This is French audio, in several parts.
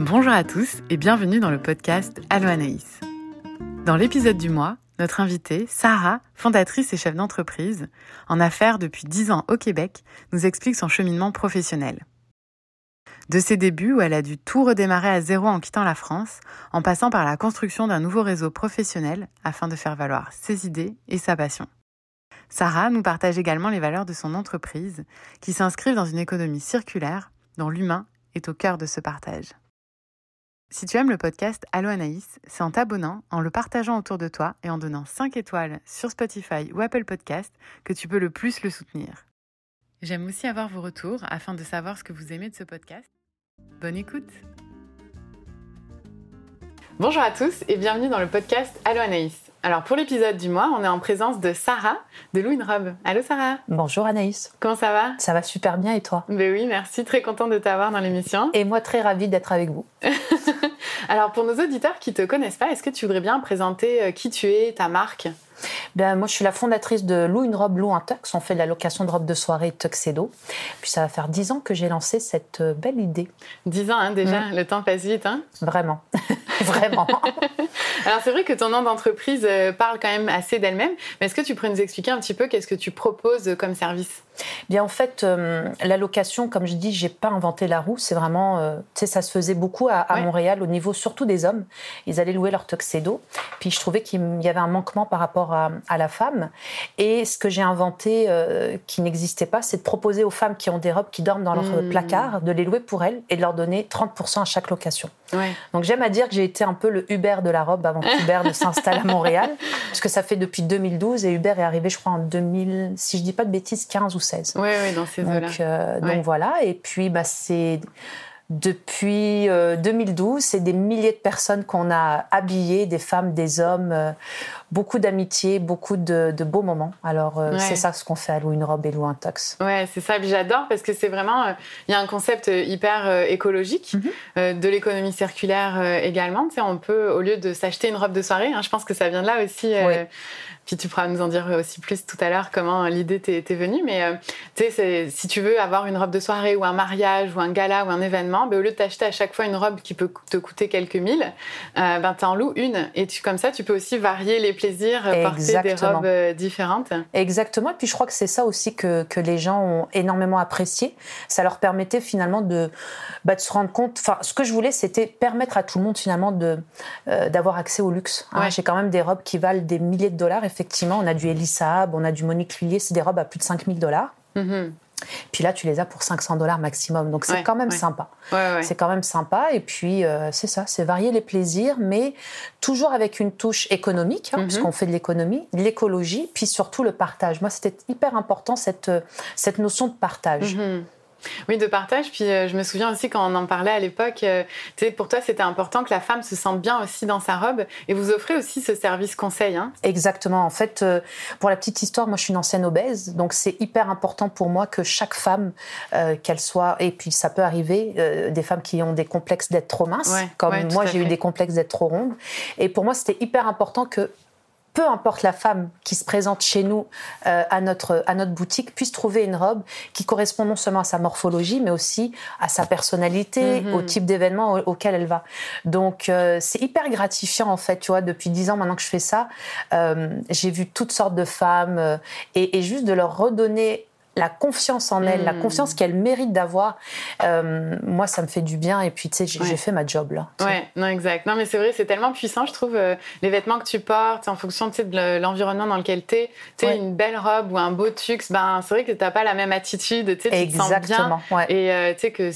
Bonjour à tous et bienvenue dans le podcast Allo Anaïs. Dans l'épisode du mois, notre invitée, Sarah, fondatrice et chef d'entreprise, en affaires depuis 10 ans au Québec, nous explique son cheminement professionnel. De ses débuts où elle a dû tout redémarrer à zéro en quittant la France, en passant par la construction d'un nouveau réseau professionnel afin de faire valoir ses idées et sa passion. Sarah nous partage également les valeurs de son entreprise, qui s'inscrivent dans une économie circulaire dont l'humain est au cœur de ce partage. Si tu aimes le podcast Allo Anaïs, c'est en t'abonnant, en le partageant autour de toi et en donnant 5 étoiles sur Spotify ou Apple Podcast que tu peux le plus le soutenir. J'aime aussi avoir vos retours afin de savoir ce que vous aimez de ce podcast. Bonne écoute Bonjour à tous et bienvenue dans le podcast Allo Anaïs. Alors pour l'épisode du mois, on est en présence de Sarah de Lou Robe. Allô Sarah Bonjour Anaïs. Comment ça va? Ça va super bien et toi? Ben oui, merci, très contente de t'avoir dans l'émission. Et moi très ravie d'être avec vous. Alors pour nos auditeurs qui ne te connaissent pas, est-ce que tu voudrais bien présenter euh, qui tu es, ta marque? Ben, moi, je suis la fondatrice de Lou une robe, Lou un tux. On fait de la location de robes de soirée tuxedo. Puis ça va faire dix ans que j'ai lancé cette euh, belle idée. Dix ans hein, déjà, mm. le temps passe vite. Hein Vraiment, vraiment. Alors c'est vrai que ton nom d'entreprise euh, parle quand même assez d'elle-même, mais est-ce que tu pourrais nous expliquer un petit peu qu'est-ce que tu proposes comme service? Bien en fait, euh, la location, comme je dis, j'ai pas inventé la roue. C'est vraiment, euh, tu sais, ça se faisait beaucoup à, Montréal au niveau surtout des hommes. Ils allaient louer leur tuxedo. Puis je trouvais qu'il y avait un manquement par rapport à, la femme. Et ce que j'ai inventé qui n'existait pas, c'est de proposer aux femmes qui ont des robes qui dorment dans leur mmh. placard de les louer pour elles et de leur donner 30% à chaque location. Donc j'aime à dire que j'ai été un peu le Uber de la robe avant qu'Uber ne s'installe à Montréal, parce que ça fait depuis 2012 et Uber est arrivé, je crois, en 2000, si je dis pas de bêtises, 15 ou 16. Oui, oui, dans ces eaux-là. Euh, donc voilà, et puis bah, c'est depuis 2012, euh, c'est des milliers de personnes qu'on a habillées, des femmes, des hommes, euh, beaucoup d'amitié, beaucoup de, beaux moments. Alors euh, c'est ça ce qu'on fait à Louis une robe et Louis un tox. Ouais, c'est ça. J'adore parce que c'est vraiment, il y a un concept hyper écologique mhm. de l'économie circulaire également. Tu sais, on peut au lieu de s'acheter une robe de soirée, hein, je pense que ça vient de là aussi. Puis tu pourras nous en dire aussi plus tout à l'heure comment l'idée t'est venue. Mais euh, tu sais, si tu veux avoir une robe de soirée ou un mariage ou un gala ou un événement, ben, au lieu de t'acheter à chaque fois une robe qui peut te coûter quelques mille, euh, ben, tu en loues une. Et tu, comme ça, tu peux aussi varier les plaisirs, euh, porter des robes différentes. Exactement. Et puis je crois que c'est ça aussi que, que, les gens ont énormément apprécié. Ça leur permettait finalement de, bah, de se rendre compte. Enfin, ce que je voulais, c'était permettre à tout le monde finalement d'avoir accès au luxe. Hein. J'ai quand même des robes qui valent des milliers de dollars effectivement, on a du Elisab, on a du Monique Lullier, c'est des robes à plus de 5000 dollars. Mm-hmm. Puis là, tu les as pour 500 dollars maximum. Donc c'est quand même sympa. c'est quand même sympa. Et puis, euh, c'est ça, c'est varier les plaisirs, mais toujours avec une touche économique, hein, puisqu'on mm-hmm. fait de l'économie, l'écologie, puis surtout le partage. Moi, c'était hyper important, cette, euh, cette notion de partage. Mm-hmm. Oui, de partage. Puis euh, je me souviens aussi quand on en parlait à l'époque, euh, pour toi, c'était important que la femme se sente bien aussi dans sa robe. Et vous offrez aussi ce service conseil. Hein Exactement. En fait, euh, pour la petite histoire, moi, je suis une ancienne obèse. Donc, c'est hyper important pour moi que chaque femme, qu'elle soit, et puis ça peut arriver, des femmes qui ont des complexes d'être trop minces, comme moi, j'ai eu des complexes d'être trop ronde. Et pour moi, c'était hyper important que peu importe la femme qui se présente chez nous euh, à, notre, à notre boutique, puisse trouver une robe qui correspond non seulement à sa morphologie, mais aussi à sa personnalité, mhm. au type d'événement auquel elle va. Donc, euh, c'est hyper gratifiant, en fait, tu vois, depuis dix ans maintenant que je fais ça, euh, j'ai vu toutes sortes de femmes et, et, juste de leur redonner la confiance en elle, la hmm. confiance qu'elle mérite d'avoir, euh, moi, ça me fait du bien. Et puis, tu sais, j'ai fait ma job là. Ouais, non, exact. Non, mais c'est vrai, c'est tellement puissant, je trouve, euh, les vêtements que tu portes, en fonction de l'environnement dans lequel tu es. Tu sais, une belle robe ou un beau tux, ben, c'est vrai que tu n'as pas la même attitude, tu sais, tu te sens bien. Et euh, tu sais que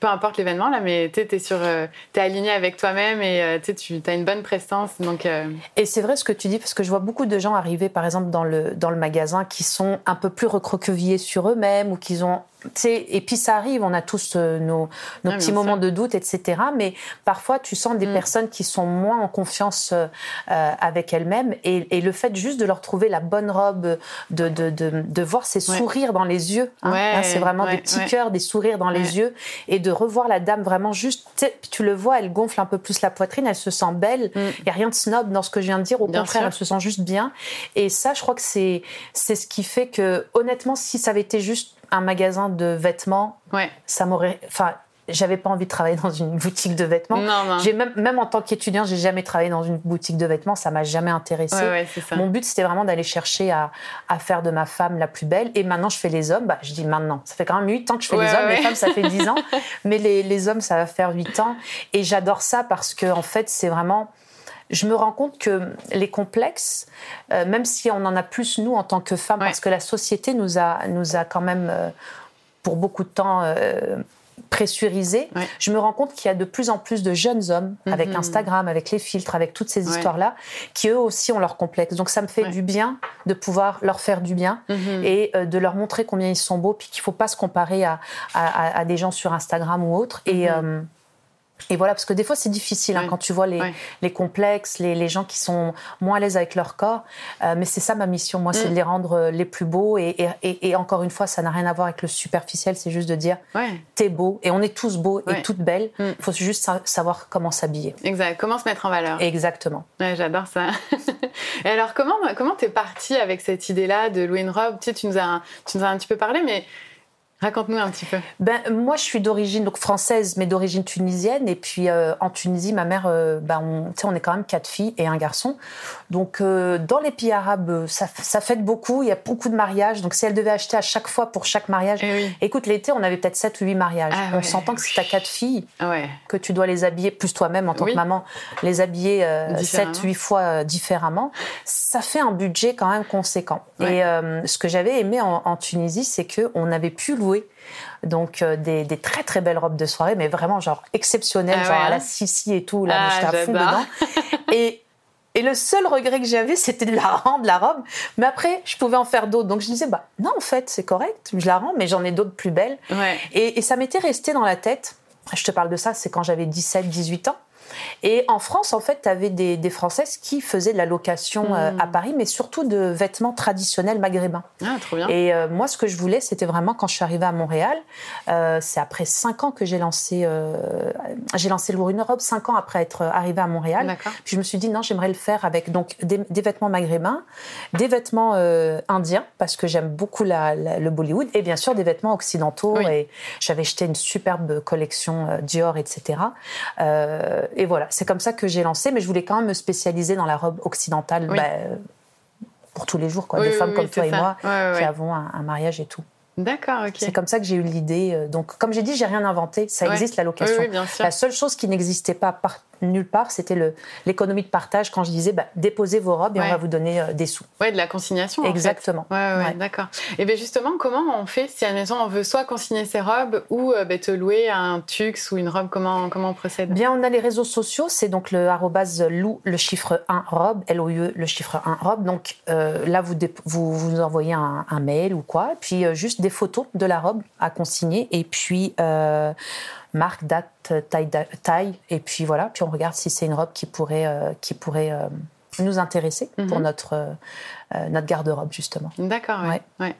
peu importe l'événement là, mais tu es euh, aligné avec toi-même et euh, tu as une bonne prestance. Donc. Euh. Et c'est vrai ce que tu dis parce que je vois beaucoup de gens arriver par exemple dans le dans le magasin qui sont un peu plus recroquevillés sur eux-mêmes ou qui ont et puis ça arrive, on a tous euh, nos, petits moments de doute, etc. Mais parfois, tu sens des mm. personnes qui sont moins en confiance euh, avec elles-mêmes. Et, le fait juste de leur trouver la bonne robe, de, de, de, voir ces sourires dans les yeux, hein, hein, c'est vraiment des petits cœurs, des sourires dans les yeux, et de revoir la dame vraiment juste, tu le vois, elle gonfle un peu plus la poitrine, elle se sent belle. Il mm. n'y a rien de snob dans ce que je viens de dire. Au contraire, elle se sent juste bien. Et ça, je crois que c'est ce qui fait que, honnêtement, si ça avait été juste un magasin de vêtements, ça m'aurait. Enfin, j'avais pas envie de travailler dans une boutique de vêtements. J'ai même, même en tant qu'étudiant, j'ai jamais travaillé dans une boutique de vêtements. Ça m'a jamais intéressé. Mon but, c'était vraiment d'aller chercher à, à, faire de ma femme la plus belle. Et maintenant, je fais les hommes. Bah, je dis maintenant. Ça fait quand même 8 ans que je fais les hommes. Les femmes, ça fait 10 ans. Mais les, les, hommes, ça va faire 8 ans. Et j'adore ça parce que, en fait, c'est vraiment je me rends compte que les complexes, euh, même si on en a plus nous en tant que femmes, parce que la société nous a, nous a quand même, euh, pour beaucoup de temps, euh, pressurisé, je me rends compte qu'il y a de plus en plus de jeunes hommes avec mhm. Instagram, avec les filtres, avec toutes ces histoires-là, qui eux aussi ont leurs complexes. Donc ça me fait du bien de pouvoir leur faire du bien mhm. et de leur montrer combien ils sont beaux, puis qu'il ne faut pas se comparer à, à, des gens sur Instagram ou autres. Et mhm. Et voilà, parce que des fois c'est difficile hein, quand tu vois les, les complexes, les, les, gens qui sont moins à l'aise avec leur corps. Euh, mais c'est ça ma mission, moi, c'est de mm. les rendre euh, les plus beaux. Et, et, et encore une fois, ça n'a rien à voir avec le superficiel, c'est juste de dire t'es beau. Et on est tous beaux et toutes belles. Il mm. faut juste savoir comment s'habiller. Exact, comment se mettre en valeur. Exactement. J'adore ça. et alors, comment comment t'es partie avec cette idée-là de louer une robe? Tu, sais, tu, nous as, tu nous as un petit peu parlé, mais Raconte-nous un petit peu. Ben, moi, je suis d'origine donc française, mais d'origine tunisienne. Et puis, euh, en Tunisie, ma mère, euh, ben, on, on est quand même quatre filles et un garçon. Donc, euh, dans les pays arabes, ça, ça fête beaucoup. Il y a beaucoup de mariages. Donc, si elle devait acheter à chaque fois pour chaque mariage, eh écoute, l'été, on avait peut-être sept ou huit mariages. Ah on s'entend que si tu as quatre filles, que tu dois les habiller, plus toi-même en tant que maman, les habiller sept, huit fois différemment, ça fait un budget quand même conséquent. Et ce que j'avais aimé en, en Tunisie, c'est qu'on avait pu louer donc euh, des, très très belles robes de soirée, mais vraiment genre exceptionnelles, ah genre à la. Sissi et tout. Là, ah, j'étais à fond dedans. et et le seul regret que j'avais, c'était de la rendre, la robe. Mais après, je pouvais en faire d'autres. Donc je disais, bah non, en fait, c'est correct, je la rends, mais j'en ai d'autres plus belles. Et, et, ça m'était resté dans la tête. Je te parle de ça, c'est quand j'avais 17, 18 ans. Et en France, en fait, tu avais des, Françaises qui faisaient de la location euh, à hmm. Paris, mais surtout de vêtements traditionnels maghrébins. Ah, trop bien. Et euh, moi, ce que je voulais, c'était vraiment quand je suis arrivée à Montréal, euh, c'est après cinq ans que j'ai lancé, j'ai lancé une robe, cinq ans après être arrivée à Montréal. Puis je me suis dit, non, j'aimerais le faire avec donc des, vêtements maghrébins, des vêtements indiens, parce que j'aime beaucoup le Bollywood, et bien sûr des vêtements occidentaux. Et j'avais acheté une superbe collection Dior, etc. et voilà, c'est comme ça que j'ai lancé, mais je voulais quand même me spécialiser dans la robe occidentale bah, pour tous les jours, quoi. des femmes comme toi et moi qui avons un, mariage et tout. D'accord, ok. C'est comme ça que j'ai eu l'idée. Euh, donc, comme j'ai dit, j'ai rien inventé. Ça existe la location. La seule chose qui n'existait pas par nulle part, c'était l'économie de partage quand je disais bah, déposez vos robes et on va vous donner euh, des sous. Ouais, de la consignation. Exactement. En fait. ouais, d'accord. Et bien justement, comment on fait si à la maison on veut soit consigner ses robes ou euh, bah, te louer un tux ou une robe? Comment, comment on procède? Bien, on a les réseaux sociaux, c'est donc le arrobase lou, le chiffre 1 robe, l o e le chiffre 1 robe. Donc euh, là, vous, vous, vous envoyez un, mail ou quoi, puis juste des photos de la robe à consigner et puis marque, date, taille, taille, et puis voilà. Puis on regarde si c'est une robe qui pourrait, euh, qui pourrait euh, nous intéresser pour mhm. notre, euh, notre garde-robe, justement. D'accord, ouais. ouais.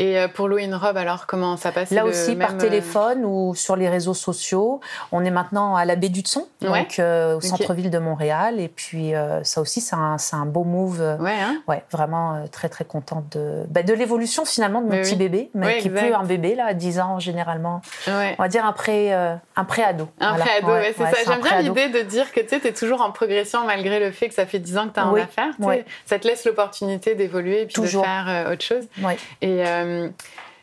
Et euh, pour louer une robe, alors comment ça passe Là aussi, par euh, téléphone ou sur les réseaux sociaux. On est maintenant à la baie du Tson, donc euh, au centre-ville de Montréal. Et puis ça aussi, c'est un, un, beau move. Ouais, hein ouais vraiment très très contente de, bah, de l'évolution finalement de mon petit bébé, mais qui est plus un bébé là, à 10 ans généralement. On va dire un pré un pré-ado. Un pré-ado, c'est ça. J'aime bien l'idée de dire que tu es toujours en progression malgré le fait que ça fait 10 ans que tu as un affaire. Ça te laisse l'opportunité d'évoluer et puis de faire autre chose. Et et euh,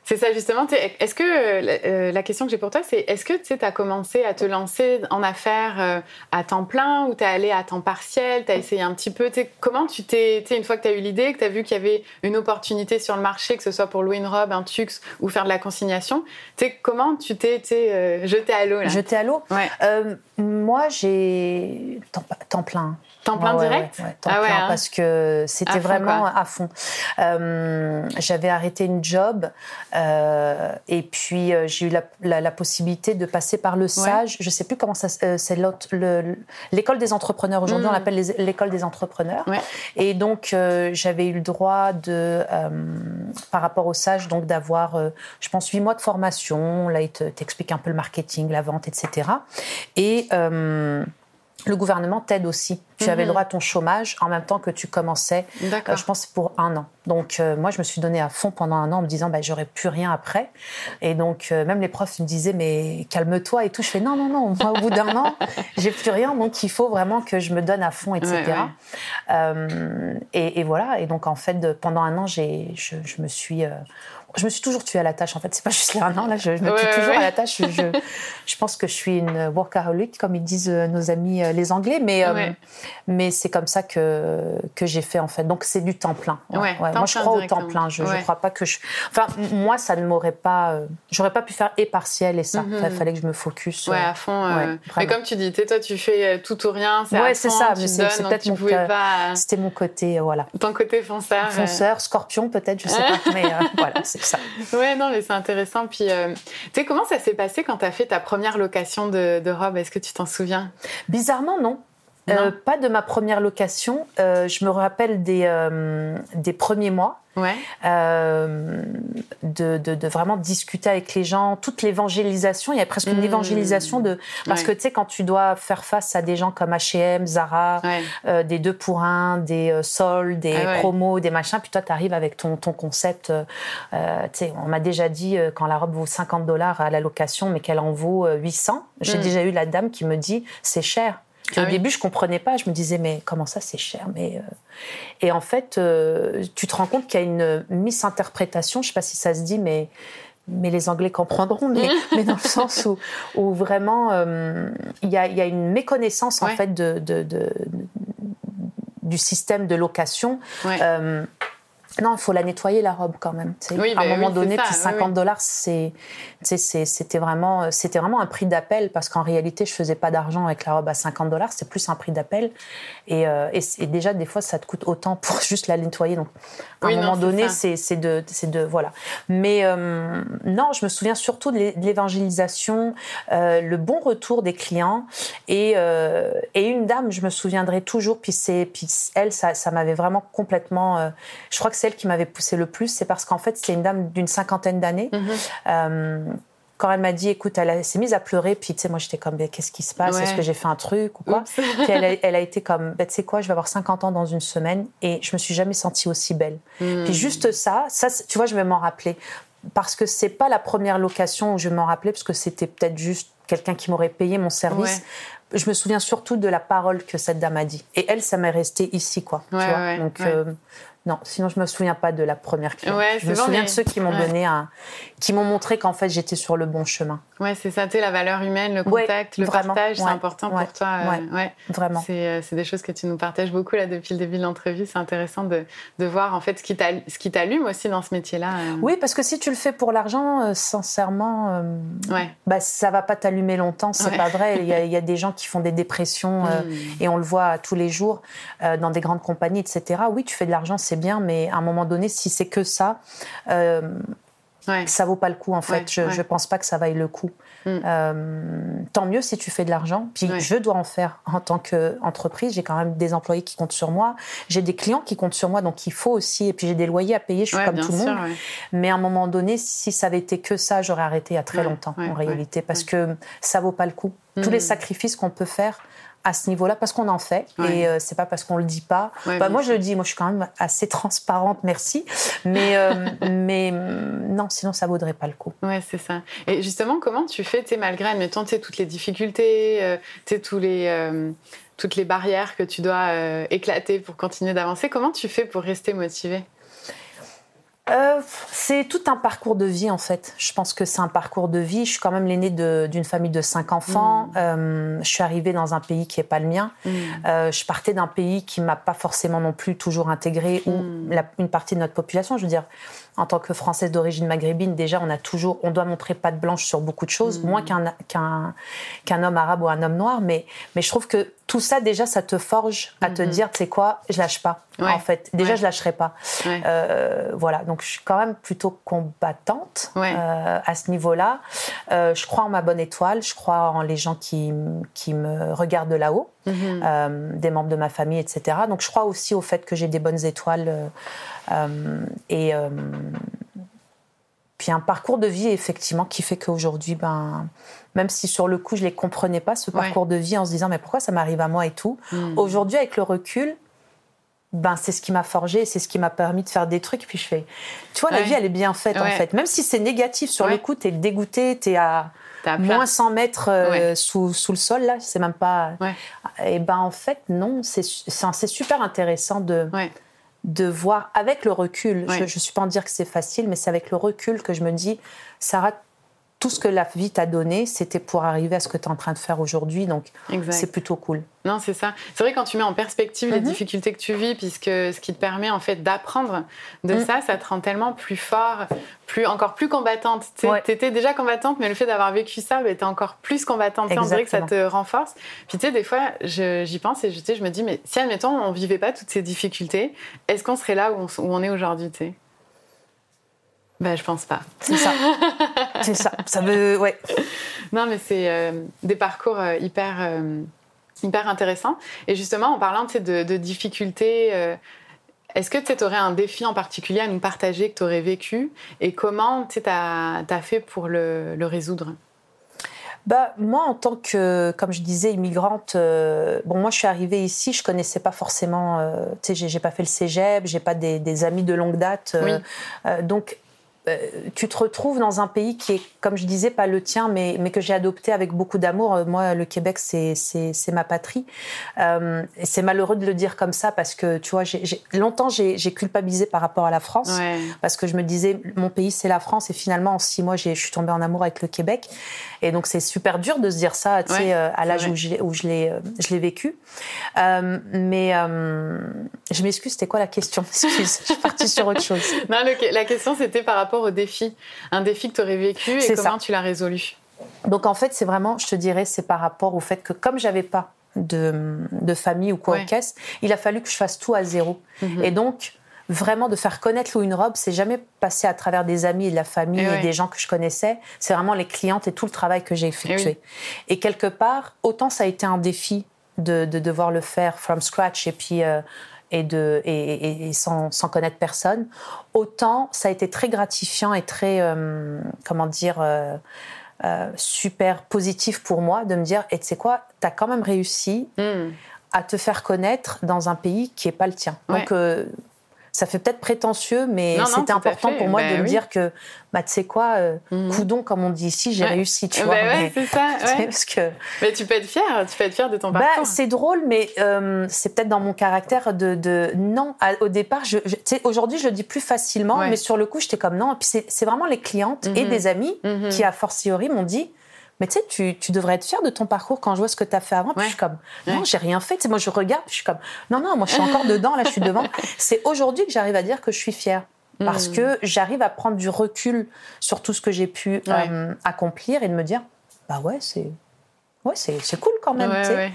c'est ça justement. Est-ce que euh, la question que j'ai pour toi, c'est est-ce que tu as commencé à te lancer en affaires euh, à temps plein ou tu es allé à temps partiel, tu as essayé un petit peu Comment tu t'es, une fois que tu as eu l'idée, que tu as vu qu'il y avait une opportunité sur le marché, que ce soit pour louer une robe, un tux ou faire de la consignation, comment tu t'es jeté à l'eau Jeté à l'eau? Ouais. Moi, j'ai temps plein. Temps plein direct? temps ah plein, hein. Parce que c'était vraiment à fond. Euh, j'avais arrêté une job euh, et puis euh, j'ai eu la, la, possibilité de passer par le SAGE. Je sais plus comment ça c'est l'école des entrepreneurs. Aujourd'hui, on hmm. l'appelle l'école des entrepreneurs. Et donc, j'avais eu le droit de, par rapport au SAGE, donc d'avoir, je pense, huit mois de formation. Là, il t'explique un peu le marketing, la vente, etc. Et le gouvernement t'aide aussi. Tu avais le mhm. droit à ton chômage en même temps que tu commençais. Euh, je pense pour un an. Donc euh, moi, je me suis donnée à fond pendant un an en me disant, bah, j'aurais plus rien après. Et donc euh, même les profs me disaient, mais calme-toi et tout. Je fais non, non, non. Moi, au bout d'un an, j'ai plus rien. Donc il faut vraiment que je me donne à fond, etc. Et, voilà. Et donc en fait, pendant un an, j'ai, je, je, me suis je me suis toujours tuée à la tâche. En fait, c'est pas juste là un an. Là, je, me tue toujours à la tâche. Je, je, pense que je suis une workaholic, comme ils disent euh, nos amis euh, les Anglais, mais euh, mais c'est comme ça que que j'ai fait en fait. Donc c'est du temps plein. moi, je crois au temps plein. Je, ne crois pas que je. Enfin, moi, ça ne m'aurait pas. j'aurais pas pu faire et partiel et ça. Il mhm. fallait que je me focus. Ouais, à fond. mais comme tu dis, toi, tu fais tout ou rien. Ouais, c'est ça. Mais c'est peut-être mon. Pas... C'était mon côté, voilà. Ton côté fonceur. Fonceur, scorpion peut-être, je sais pas. Mais voilà, c'est Ouais, non, mais c'est intéressant. Puis, euh, tu sais, comment ça s'est passé quand tu as fait ta première location de, de robe? Est-ce que tu t'en souviens? Bizarrement, non. Euh, pas de ma première location. Euh, je me rappelle des, euh, des premiers mois. Ouais. De, de, vraiment discuter avec les gens, toute l'évangélisation. Il y a presque une mmh. évangélisation de parce que tu sais quand tu dois faire face à des gens comme H&M, Zara, des deux pour un, des soldes, des promos, des machins, puis toi tu arrives avec ton, ton concept. tu sais, on m'a déjà dit quand la robe vaut 50 dollars à la location, mais qu'elle en vaut 800. J'ai mmh. déjà eu la dame qui me dit c'est cher. Ah au début, je comprenais pas. Je me disais, mais comment ça, c'est cher? Mais, euh, Et en fait, euh, tu te rends compte qu'il y a une misinterprétation. Je sais pas si ça se dit, mais, mais les Anglais comprendront. Mais, mais dans le sens où, où vraiment, euh, il y, a, y, a, une méconnaissance, en fait, de, de, de, du système de location. Non, il faut la nettoyer la robe quand même. Oui, à un bah moment donné, puis 50 dollars, c'est, c'était vraiment, c'était vraiment un prix d'appel parce qu'en réalité, je faisais pas d'argent avec la robe à 50 dollars, c'est plus un prix d'appel. Et, euh, et, déjà, des fois, ça te coûte autant pour juste la nettoyer. Donc, à un moment donné, c'est de, c'est de, voilà. Mais euh, non, je me souviens surtout de l'évangélisation, euh, le bon retour des clients et, et une dame, je me souviendrai toujours. Puis c'est, puis elle, ça, ça m'avait vraiment complètement. je crois que c'est qui m'avait poussé le plus, c'est parce qu'en fait, c'est une dame d'une cinquantaine d'années. Mhm. Euh, quand elle m'a dit, écoute, elle, s'est mise à pleurer, puis tu sais, moi j'étais comme, qu'est-ce qui se passe? Est-ce que j'ai fait un truc ou quoi? Puis elle a, été comme, bah, tu sais quoi, je vais avoir 50 ans dans une semaine et je me suis jamais sentie aussi belle. Mhm. Puis juste ça, ça, tu vois, je vais m'en rappeler. Parce que c'est pas la première location où je m'en rappeler, parce que c'était peut-être juste quelqu'un qui m'aurait payé mon service. Je me souviens surtout de la parole que cette dame a dit. Et elle, ça m'est resté ici, quoi. tu vois Donc, euh, non, sinon je me souviens pas de la première cliente. je me souviens de ceux qui m'ont donné un, qui m'ont montré qu'en fait j'étais sur le bon chemin. Ouais, c'est ça, tu la valeur humaine, le contact, le partage, c'est important pour toi. Euh, ouais, vraiment. Euh, c'est des choses que tu nous partages beaucoup là depuis le début de l'entrevue. C'est intéressant de, de, voir en fait ce qui t'allume aussi dans ce métier-là. Euh. Oui, parce que si tu le fais pour l'argent, sincèrement, ouais. bah, ça va pas t'allumer longtemps. C'est pas vrai. Il y, a, il y, a, des gens qui font des dépressions hmm. et on le voit tous les jours dans des grandes compagnies, etc. Oui, tu fais de l'argent, c'est bien, mais à un moment donné, si c'est que ça, euh, ça vaut pas le coup en fait. je, ne pense pas que ça vaille le coup. Hmm. Euh, tant mieux si tu fais de l'argent. Puis je dois en faire en tant qu'entreprise. J'ai quand même des employés qui comptent sur moi. J'ai des clients qui comptent sur moi, donc il faut aussi. Et puis j'ai des loyers à payer. Je suis comme tout le monde. Mais à un moment donné, si ça avait été que ça, j'aurais arrêté il y a très longtemps en réalité, parce que ça vaut pas le coup. Tous les hmm. sacrifices qu'on peut faire à ce niveau-là parce qu'on en fait et euh, c'est pas parce qu'on le dit pas. bah, moi je le dis, moi je suis quand même assez transparente, merci. Mais euh, mais non, sinon ça vaudrait pas le coup. Ouais, c'est ça. Et justement, comment tu fais, tu malgré admettons, tu toutes les difficultés, euh, tu tous les toutes les barrières que tu dois éclater pour continuer d'avancer, comment tu fais pour rester motivée? Euh, c'est tout un parcours de vie en fait. Je pense que c'est un parcours de vie. Je suis quand même l'aînée d'une famille de cinq enfants. Mm. Euh, je suis arrivée dans un pays qui est pas le mien. Mm. Euh, je partais d'un pays qui m'a pas forcément non plus toujours intégré ou mm. une partie de notre population. Je veux dire, en tant que Française d'origine maghrébine, déjà, on a toujours, on doit montrer patte blanche sur beaucoup de choses, moins qu'un qu'un homme arabe ou un homme noir. Mais mais je trouve que tout ça déjà, ça te forge à te dire, tu sais quoi, je lâche pas. En fait, déjà, je lâcherai pas. voilà. Donc donc je suis quand même plutôt combattante euh, à ce niveau-là. Euh, je crois en ma bonne étoile, je crois en les gens qui, qui me regardent de là-haut, mhm. euh, des membres de ma famille, etc. Donc je crois aussi au fait que j'ai des bonnes étoiles et puis un parcours de vie effectivement qui fait qu'aujourd'hui, ben, même si sur le coup je les comprenais pas ce parcours de vie en se disant mais pourquoi ça m'arrive à moi et tout. Hmm. Aujourd'hui avec le recul, ben c'est ce qui m'a forgé, c'est ce qui m'a permis de faire des trucs. Puis je fais, tu vois, la vie elle est bien faite en fait. Même si c'est négatif sur le coup, t'es dégoûté, t'es à moins 100 mètres euh, sous, sous, le sol là, c'est même pas. Et ben en fait non, c'est super intéressant de de voir avec le recul. Je ne suis pas en dire que c'est facile, mais c'est avec le recul que je me dis, Sarah, tout ce que la vie t'a donné, c'était pour arriver à ce que tu es en train de faire aujourd'hui. Donc, c'est plutôt cool. Non, c'est ça. C'est vrai quand tu mets en perspective les mhm. difficultés que tu vis, puisque ce qui te permet en fait d'apprendre de mhm. ça, ça te rend tellement plus fort, plus encore plus combattante. Tu étais déjà combattante, mais le fait d'avoir vécu ça, bah, tu es encore plus combattante. On dirait que ça te renforce. Puis tu sais, des fois, j'y pense et je, je me dis, mais si admettons, on vivait pas toutes ces difficultés, est-ce qu'on serait là où on, où on est aujourd'hui ben, je pense pas. C'est ça. c'est ça. Ça veut, ouais. Non, mais c'est euh, des parcours euh, hyper, euh, hyper intéressants. Et justement, en parlant de, de difficultés, est-ce que tu aurais un défi en particulier à nous partager que tu aurais vécu? Et comment tu as, as, fait pour le, le résoudre? Bah, moi, en tant que, comme je disais, immigrante, bon, moi, je suis arrivée ici, je connaissais pas forcément, tu sais, j'ai pas fait le cégep, j'ai pas des, des, amis de longue date. Oui. donc, euh, tu te retrouves dans un pays qui est, comme je disais, pas le tien, mais, mais que j'ai adopté avec beaucoup d'amour. Euh, moi, le Québec, c'est ma patrie. Euh, et c'est malheureux de le dire comme ça parce que, tu vois, longtemps, j'ai culpabilisé par rapport à la France. Parce que je me disais, mon pays, c'est la France. Et finalement, en six mois, je suis tombée en amour avec le Québec. Et donc, c'est super dur de se dire ça, tu sais, à l'âge où je l'ai vécu. mais je m'excuse, c'était quoi la question? Excuse, je suis partie sur autre chose. Non, la question, c'était par rapport au défi Un défi que tu aurais vécu et comment tu l'as résolu Donc en fait, c'est vraiment, je te dirais, c'est par rapport au fait que comme j'avais pas de, famille ou quoi caisse, il a fallu que je fasse tout à zéro. Mhm. Et donc, vraiment de faire connaître Lou une robe, c'est jamais passé à travers des amis et de la famille et, des gens que je connaissais. C'est vraiment les clientes et tout le travail que j'ai effectué. Et, quelque part, autant ça a été un défi de, devoir le faire from scratch et puis euh, et, de, et, sans, sans, connaître personne, autant ça a été très gratifiant et très, euh, comment dire, euh, euh, super positif pour moi de me dire, et tu sais quoi, tu as quand même réussi hmm. à te faire connaître dans un pays qui n'est pas le tien. Donc, ça fait peut-être prétentieux, mais c'était important pour moi ben de me dire que, bah, tu sais quoi, euh, mhm. coudon, comme on dit ici, j'ai réussi, tu ben vois. Ouais, c'est ça. Parce que... Mais tu peux être fière, tu peux être fière de ton bah, parcours. c'est drôle, mais euh, c'est peut-être dans mon caractère de, de... non. au départ, je, aujourd'hui, je le dis plus facilement, mais sur le coup, j'étais comme non. Et puis c'est vraiment les clientes et mhm. des amis mhm. qui, a fortiori, m'ont dit mais tu sais, tu, devrais être fier de ton parcours quand je vois ce que tu as fait avant. Puis je suis comme, non, j'ai rien fait. moi, je regarde, je suis comme, non, non, moi, je suis encore dedans, là, je suis devant. C'est aujourd'hui que j'arrive à dire que je suis fière. Parce hmm. que j'arrive à prendre du recul sur tout ce que j'ai pu euh, accomplir et de me dire, bah ouais, c'est. Ouais, c'est, cool quand même.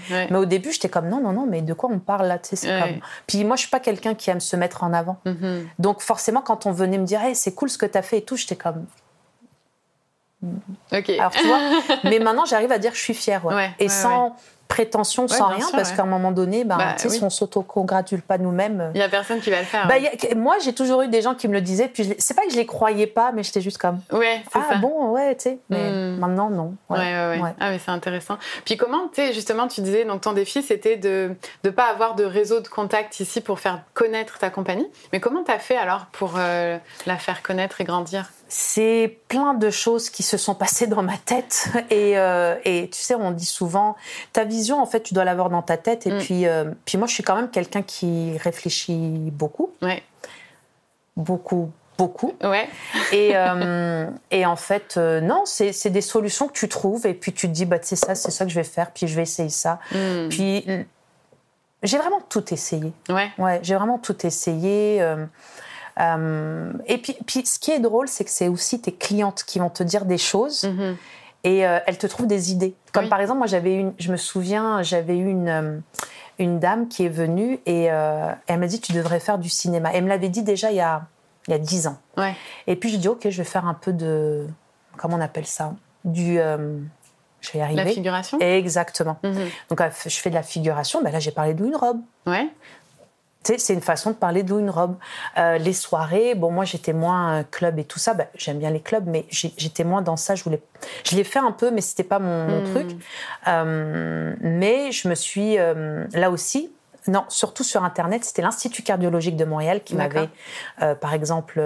mais au début, j'étais comme non, non, non, mais de quoi on parle là c'est comme... Puis moi, je suis pas quelqu'un qui aime se mettre en avant. Mm-hmm. Donc forcément, quand on venait me dire hey, c'est cool ce que tu as fait et tout, j'étais comme Ok. Alors tu vois, mais maintenant j'arrive à dire que je suis fière, et sans prétention, sans rien, parce qu'à un moment donné, ben, bah, si on s'auto-congratule pas nous-mêmes. Il y a personne qui va le faire. Bah, moi, j'ai toujours eu des gens qui me le disaient, puis c'est pas que je les croyais pas, mais j'étais juste comme. Ouais, c'est ah, bon, ouais, tu sais. Mais hmm. maintenant, non. Ouais, ouais, ouais. Ah, mais c'est intéressant. Puis comment, tu sais, justement, tu disais, donc ton défi, c'était de ne pas avoir de réseau de contact ici pour faire connaître ta compagnie. Mais comment tu as fait alors pour euh, la faire connaître et grandir? C'est plein de choses qui se sont passées dans ma tête. Et, euh, et, tu sais, on dit souvent, ta vision, en fait, tu dois l'avoir dans ta tête. Et mm. puis, euh, puis moi, je suis quand même quelqu'un qui réfléchit beaucoup. Ouais. Beaucoup, beaucoup. Ouais. Et, euh, et en fait, non, c'est des solutions que tu trouves. Et puis tu te dis, bah, c'est ça, c'est ça que je vais faire. Puis je vais essayer ça. Mm. Puis j'ai vraiment tout essayé. Ouais. Ouais, j'ai vraiment tout essayé. Euh, et puis, puis, ce qui est drôle, c'est que c'est aussi tes clientes qui vont te dire des choses. Mhm. Et euh, elles te trouvent des idées. Comme par exemple, moi, j'avais une, je me souviens, j'avais eu une, euh, une dame qui est venue et elle m'a dit Tu devrais faire du cinéma. elle me l'avait dit déjà il y a, il y a 10 ans. Ouais. Et puis, je dis Ok, je vais faire un peu de. Comment on appelle ça? Du. je vais y arriver. La figuration? Exactement. Mhm. Donc, je fais de la figuration. Ben là, j'ai parlé d'une robe. Ouais. C'est une façon de parler d'où une robe. Euh, les soirées, bon, moi j'étais moins club et tout ça. Ben, J'aime bien les clubs, mais j'étais moins dans ça. Je voulais, je l'ai fait un peu, mais c'était pas mon, mon hmm. truc. Euh, mais je me suis euh, là aussi. Non, surtout sur Internet, c'était l'Institut cardiologique de Montréal qui m'avait, euh, par exemple,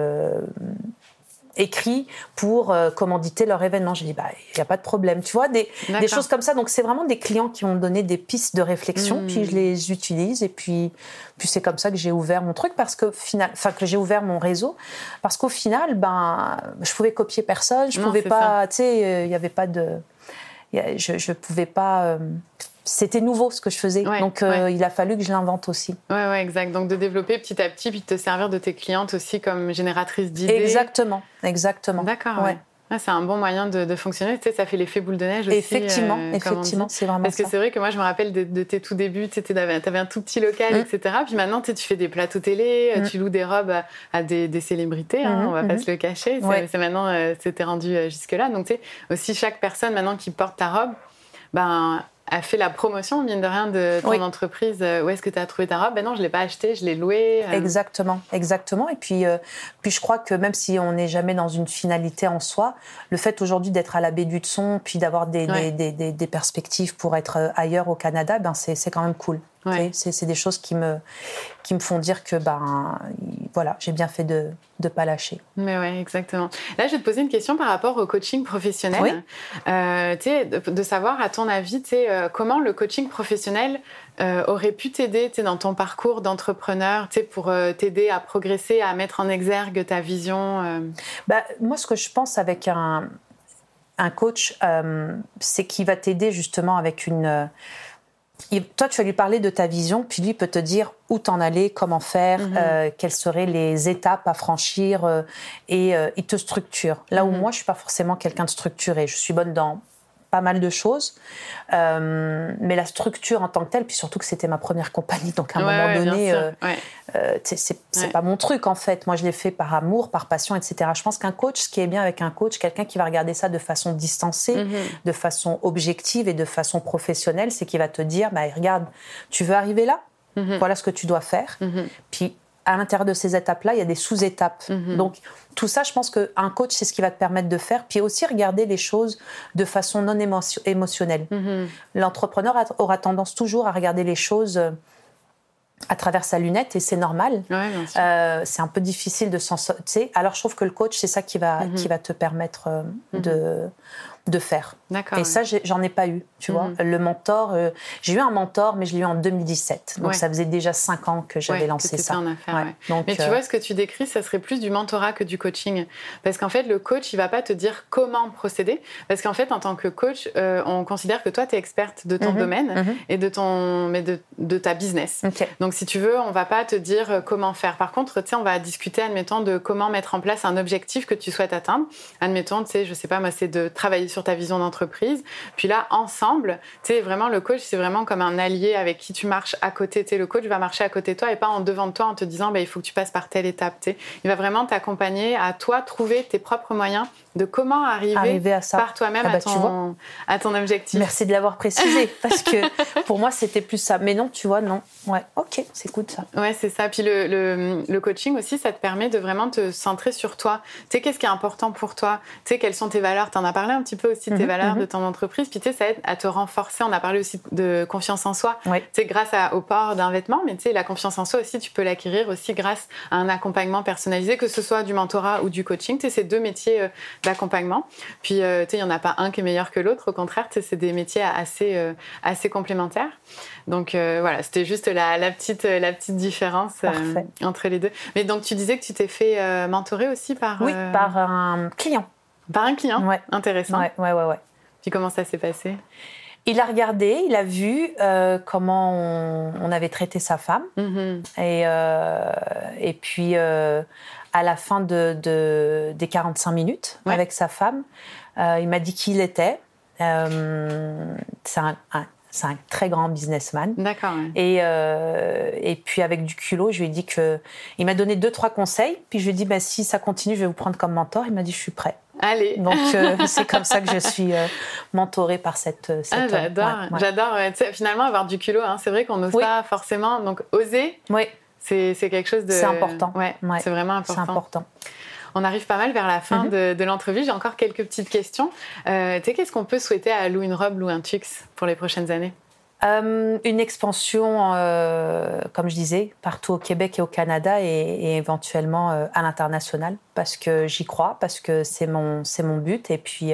écrit pour euh, commanditer leur événement. J'ai dit, bah, il n'y a pas de problème. Tu vois, des, des choses comme ça. Donc, c'est vraiment des clients qui ont donné des pistes de réflexion, puis je hmm. les utilise. Et puis, puis c'est comme ça que j'ai ouvert mon truc, parce que, final, enfin, que j'ai ouvert mon réseau. Parce qu'au final, ben, je pouvais copier personne. Je ne pouvais pas, tu sais, euh, il n'y avait pas de. Je ne pouvais pas. Euh, c'était nouveau ce que je faisais. donc euh, il a fallu que je l'invente aussi. Oui, ouais, exact. Donc de développer petit à petit, puis de te servir de tes clientes aussi comme génératrice d'idées. Exactement, exactement. D'accord. Ouais. Ah, c'est un bon moyen de, fonctionner. Tu sais, ça fait l'effet boule de neige aussi. Effectivement, euh, effectivement, c'est vraiment Parce que c'est vrai que moi, je me rappelle de, tes tout débuts. Tu avais un tout petit local, mm. etc. Puis maintenant, tu fais des plateaux télé, euh, mm. tu loues des robes à, des, célébrités. Hein, mm-hmm, on va pas mm-hmm. se le cacher. C'est maintenant, c'était rendu jusque-là. Donc, tu sais, aussi chaque personne maintenant qui porte ta robe, ben a fait la promotion, mine de rien, de ton entreprise. Euh, où est-ce que tu as trouvé ta robe? Ben non, je ne l'ai pas achetée, je l'ai louée. Euh. Exactement, exactement. Et puis, euh, puis je crois que même si on n'est jamais dans une finalité en soi, le fait aujourd'hui d'être à la baie du Tson, puis d'avoir des, des, des, des, perspectives pour être ailleurs au Canada, ben c'est quand même cool. C'est des choses qui me, qui me font dire que ben, voilà, j'ai bien fait de ne pas lâcher. Mais ouais, exactement. Là, je vais te poser une question par rapport au coaching professionnel. Euh, de, de, savoir, à ton avis, euh, comment le coaching professionnel euh, aurait pu t'aider dans ton parcours d'entrepreneur, pour t'aider à progresser, à mettre en exergue ta vision bah, Moi, ce que je pense avec un, un coach, c'est qu'il va t'aider justement avec une toi, tu vas lui parler de ta vision, puis lui peut te dire où t'en aller, comment faire, mhm. euh, quelles seraient les étapes à franchir, euh, et euh, il te structure. Là où mhm. moi, je suis pas forcément quelqu'un de structuré. Je suis bonne dans pas mal de choses. Euh, mais la structure en tant que telle, puis surtout que c'était ma première compagnie, donc à un moment donné, euh, euh, c'est pas mon truc en fait. Moi, je l'ai fait par amour, par passion, etc. Je pense qu'un coach, ce qui est bien avec un coach, quelqu'un qui va regarder ça de façon distancée, mhm. de façon objective et de façon professionnelle, c'est qu'il va te dire, bah, regarde, tu veux arriver là? Mhm. Voilà ce que tu dois faire. Mhm. Puis à l'intérieur de ces étapes-là, il y a des sous-étapes. Mhm. Donc, tout ça, je pense qu'un coach, c'est ce qui va te permettre de faire. Puis aussi regarder les choses de façon non émotionnelle. Mhm. L'entrepreneur aura tendance toujours à regarder les choses euh, à travers sa lunette et c'est normal. Euh, c'est un peu difficile de s'en sortir. Alors je trouve que le coach, c'est ça qui va, mhm. qui va te permettre euh, de de faire. Et ça, j'en ai pas eu, tu vois. Mhm. Le mentor, euh, j'ai eu un mentor, mais je l'ai eu en 2017. Donc ça faisait déjà cinq ans que j'avais lancé ça. Donc, mais tu euh, vois, ce que tu décris, ça serait plus du mentorat que du coaching. Parce qu'en fait, le coach, il va pas te dire comment procéder. Parce qu'en fait, en tant que coach, euh, on considère que toi, tu es experte de ton mhm. domaine mhm. et de, ton, mais de, de ta business. Donc si tu veux, on va pas te dire comment faire. Par contre, tu sais, on va discuter, admettons, de comment mettre en place un objectif que tu souhaites atteindre. Admettons, tu sais, je sais pas, moi, c'est de travailler sur sur ta vision d'entreprise. Puis là, ensemble, tu sais, vraiment, le coach, c'est vraiment comme un allié avec qui tu marches à côté. Tu sais, le coach va marcher à côté de toi et pas en devant de toi en te disant, bah, il faut que tu passes par telle étape. Tu. Il va vraiment t'accompagner à toi trouver tes propres moyens de comment arriver, à ça. par toi-même ah bah, à, ton, à ton objectif. Merci de l'avoir précisé parce que pour moi, c'était plus ça. Mais non, tu vois, non. Ouais, ok, c'est cool ça. Ouais, c'est ça. Puis le, le, le, coaching aussi, ça te permet de vraiment te centrer sur toi. Tu sais, qu'est-ce qui est important pour toi? Tu sais, quelles sont tes valeurs? Tu en as parlé un petit peu aussi de tes mhm, valeurs, mhm. de ton entreprise. Puis tu sais, ça aide à te renforcer. On a parlé aussi de confiance en soi. Tu sais, grâce au port d'un vêtement, mais tu sais, la confiance en soi aussi, tu peux l'acquérir aussi grâce à un accompagnement personnalisé, que ce soit du mentorat ou du coaching. Tu sais, c'est deux métiers euh, d'accompagnement. Puis euh, tu sais, il n'y en a pas un qui est meilleur que l'autre. Au contraire, c'est des métiers assez, euh, assez complémentaires. Donc voilà, c'était juste la, la, petite, la petite différence entre les deux. Mais donc tu disais que tu t'es fait mentorer aussi par... Oui, par un client. Par un client ouais. Intéressant. Ouais, ouais, ouais. ouais. Puis comment ça s'est passé? Il a regardé, il a vu euh, comment on, avait traité sa femme. Mm-hmm. et, euh, et puis, euh, à la fin de, des 45 minutes avec sa femme, il m'a dit qui il était. c'est un, c'est un très grand businessman. D'accord. Et, euh, et puis avec du culot, je lui ai dit que il m'a donné deux trois conseils. Puis je lui ai dit bah, si ça continue, je vais vous prendre comme mentor. Il m'a dit je suis prêt. Allez. Donc euh, c'est comme ça que je suis euh, mentorée par cette. cette ah, j'adore, j'adore. Finalement avoir du culot, hein. c'est vrai qu'on n'ose pas forcément. Donc oser. Oui C'est quelque chose de. C'est important. Ouais, c'est vraiment important. C'est important. On arrive pas mal vers la fin mhm. de, l'entrevue. J'ai encore quelques petites questions. Euh, qu'est-ce qu'on peut souhaiter à Lou une robe, Lou un Twix pour les prochaines années? Euh, une expansion, euh, comme je disais, partout au Québec et au Canada et, éventuellement euh, à l'international parce que j'y crois, parce que c'est mon, c'est mon but et puis,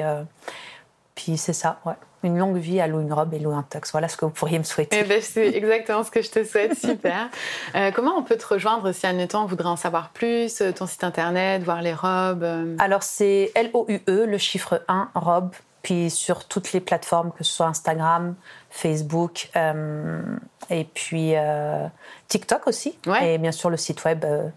puis c'est ça, ouais. Une longue vie à Louis Robe et Louis Tox. Voilà ce que vous pourriez me souhaiter. Eh ben, c'est exactement ce que je te souhaite. Super. comment on peut te rejoindre si, admettons, on voudrait en savoir plus, ton site internet, voir les robes Alors, c'est L-O-U-E, le chiffre 1, robe, puis sur toutes les plateformes, que ce soit Instagram, Facebook, euh, et puis euh, TikTok aussi, et bien sûr le site web. Euh,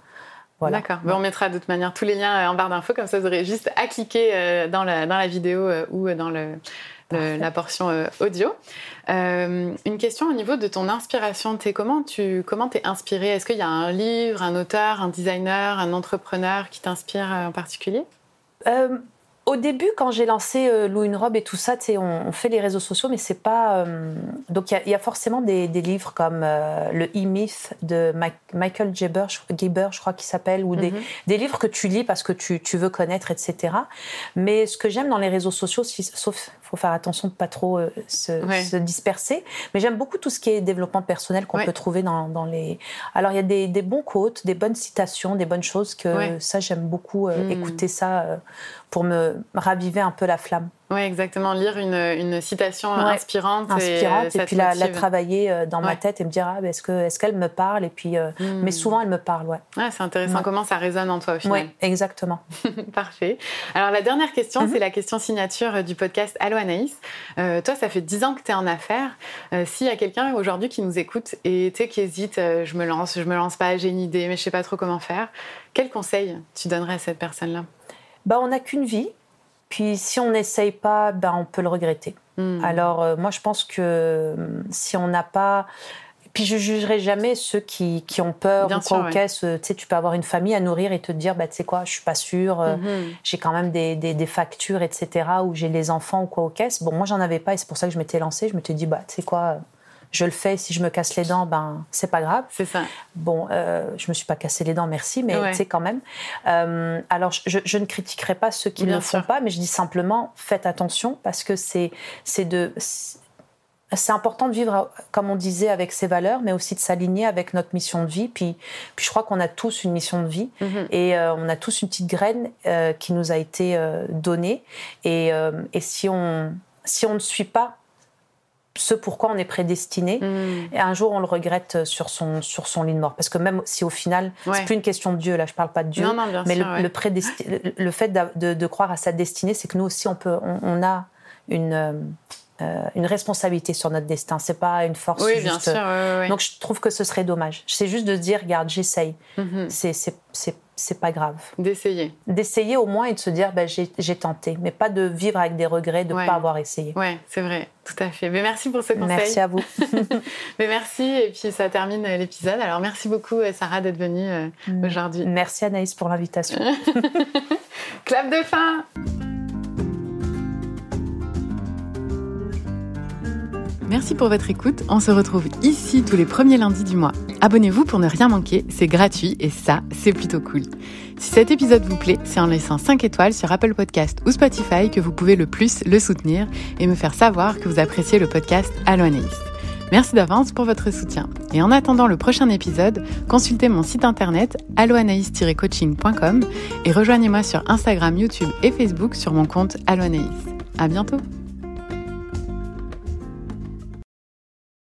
voilà. D'accord. on mettra de toute manière tous les liens en barre d'infos, comme ça vous aurez juste à cliquer dans la, dans la vidéo ou dans le, la portion audio. une question au niveau de ton inspiration. Es, comment tu comment es inspiré Est-ce qu'il y a un livre, un auteur, un designer, un entrepreneur qui t'inspire en particulier? Au début, quand j'ai lancé euh, Lou une robe et tout ça, on, on fait les réseaux sociaux, mais c'est pas. Euh, donc il y, a forcément des, livres comme euh, le E-Myth de Michael Geber, je crois qu'il s'appelle, ou mhm. des, livres que tu lis parce que tu, veux connaître, etc. Mais ce que j'aime dans les réseaux sociaux, sauf faut faire attention de pas trop se, disperser, mais j'aime beaucoup tout ce qui est développement personnel qu'on peut trouver dans, les. Alors il y a des, bons quotes, des bonnes citations, des bonnes choses que ça j'aime beaucoup hmm. écouter ça pour me raviver un peu la flamme. Oui, exactement. Lire une, une citation inspirante. Inspirante, et, puis la, travailler euh, dans ma tête et me dire ah, est-ce qu'elle est qu'elle me parle? Et puis, euh, hmm. Mais souvent, elle me parle, ouais. ouais c'est intéressant comment ça résonne en toi au final. Oui, exactement. Parfait. Alors, la dernière question, mhm. c'est la question signature euh, du podcast Allo Anaïs. toi, ça fait 10 ans que tu es en affaires. S'il y a quelqu'un aujourd'hui qui nous écoute et qui hésite, je me lance, je me lance pas, j'ai une idée, mais je sais pas trop comment faire, quel conseil tu donnerais à cette personne-là? Bah, On n'a qu'une vie. Puis si on n'essaye pas, ben, on peut le regretter. Hmm. Alors euh, moi je pense que hum, si on n'a pas... Puis je jugerai jamais ceux qui, qui ont peur ou quoi caisse. Tu sais, tu peux avoir une famille à nourrir et te dire, bah, tu sais quoi, je suis pas sûre, euh, mhm. j'ai quand même des, des, factures, etc., ou j'ai les enfants ou quoi aux caisses. Bon, moi, j'en avais pas et c'est pour ça que je m'étais lancée. Je m'étais dit, bah, tu sais quoi, je le fais. Si je me casse les dents, ben c'est pas grave. C'est ça. Bon, euh, je me suis pas cassé les dents, merci, mais tu sais quand même. Euh, alors, je, ne critiquerai pas ceux qui ne le font pas, mais je dis simplement faites attention parce que c'est c'est de c'est important de vivre, comme on disait, avec ses valeurs, mais aussi de s'aligner avec notre mission de vie. Puis, puis je crois qu'on a tous une mission de vie mm-hmm. et euh, on a tous une petite graine euh, qui nous a été donnée. Et, et si, on, si on ne suit pas ce pourquoi on est prédestiné. Mm. Et un jour, on le regrette sur son, sur son lit de mort. Parce que même si au final, c'est plus une question de Dieu, là, je parle pas de Dieu, mais le, le, fait de, croire à sa destinée, c'est que nous aussi, on, peut, on, a une. Euh, une responsabilité sur notre destin. C'est pas une force oui, Bien sûr, Donc je trouve que ce serait dommage. C'est juste de dire, regarde, j'essaye. Mm-hmm. C'est c'est pas grave. D'essayer. D'essayer au moins et de se dire ben, j'ai tenté, mais pas de vivre avec des regrets de ne pas avoir essayé. Oui, c'est vrai, tout à fait. Mais merci pour ce conseil. Merci à vous. mais merci, et puis ça termine l'épisode. Alors merci beaucoup, euh, Sarah, d'être venue euh, mm. aujourd'hui. Merci Anaïs pour l'invitation. Clap de fin Merci pour votre écoute. On se retrouve ici tous les premiers lundis du mois. Abonnez-vous pour ne rien manquer, c'est gratuit et ça, c'est plutôt cool. Si cet épisode vous plaît, c'est en laissant 5 étoiles sur Apple Podcast ou Spotify que vous pouvez le plus le soutenir et me faire savoir que vous appréciez le podcast Allo Anaïs. Merci d'avance pour votre soutien. Et en attendant le prochain épisode, consultez mon site internet alloanaïs-coaching.com et rejoignez-moi sur Instagram, YouTube et Facebook sur mon compte Allo Anaïs. À bientôt!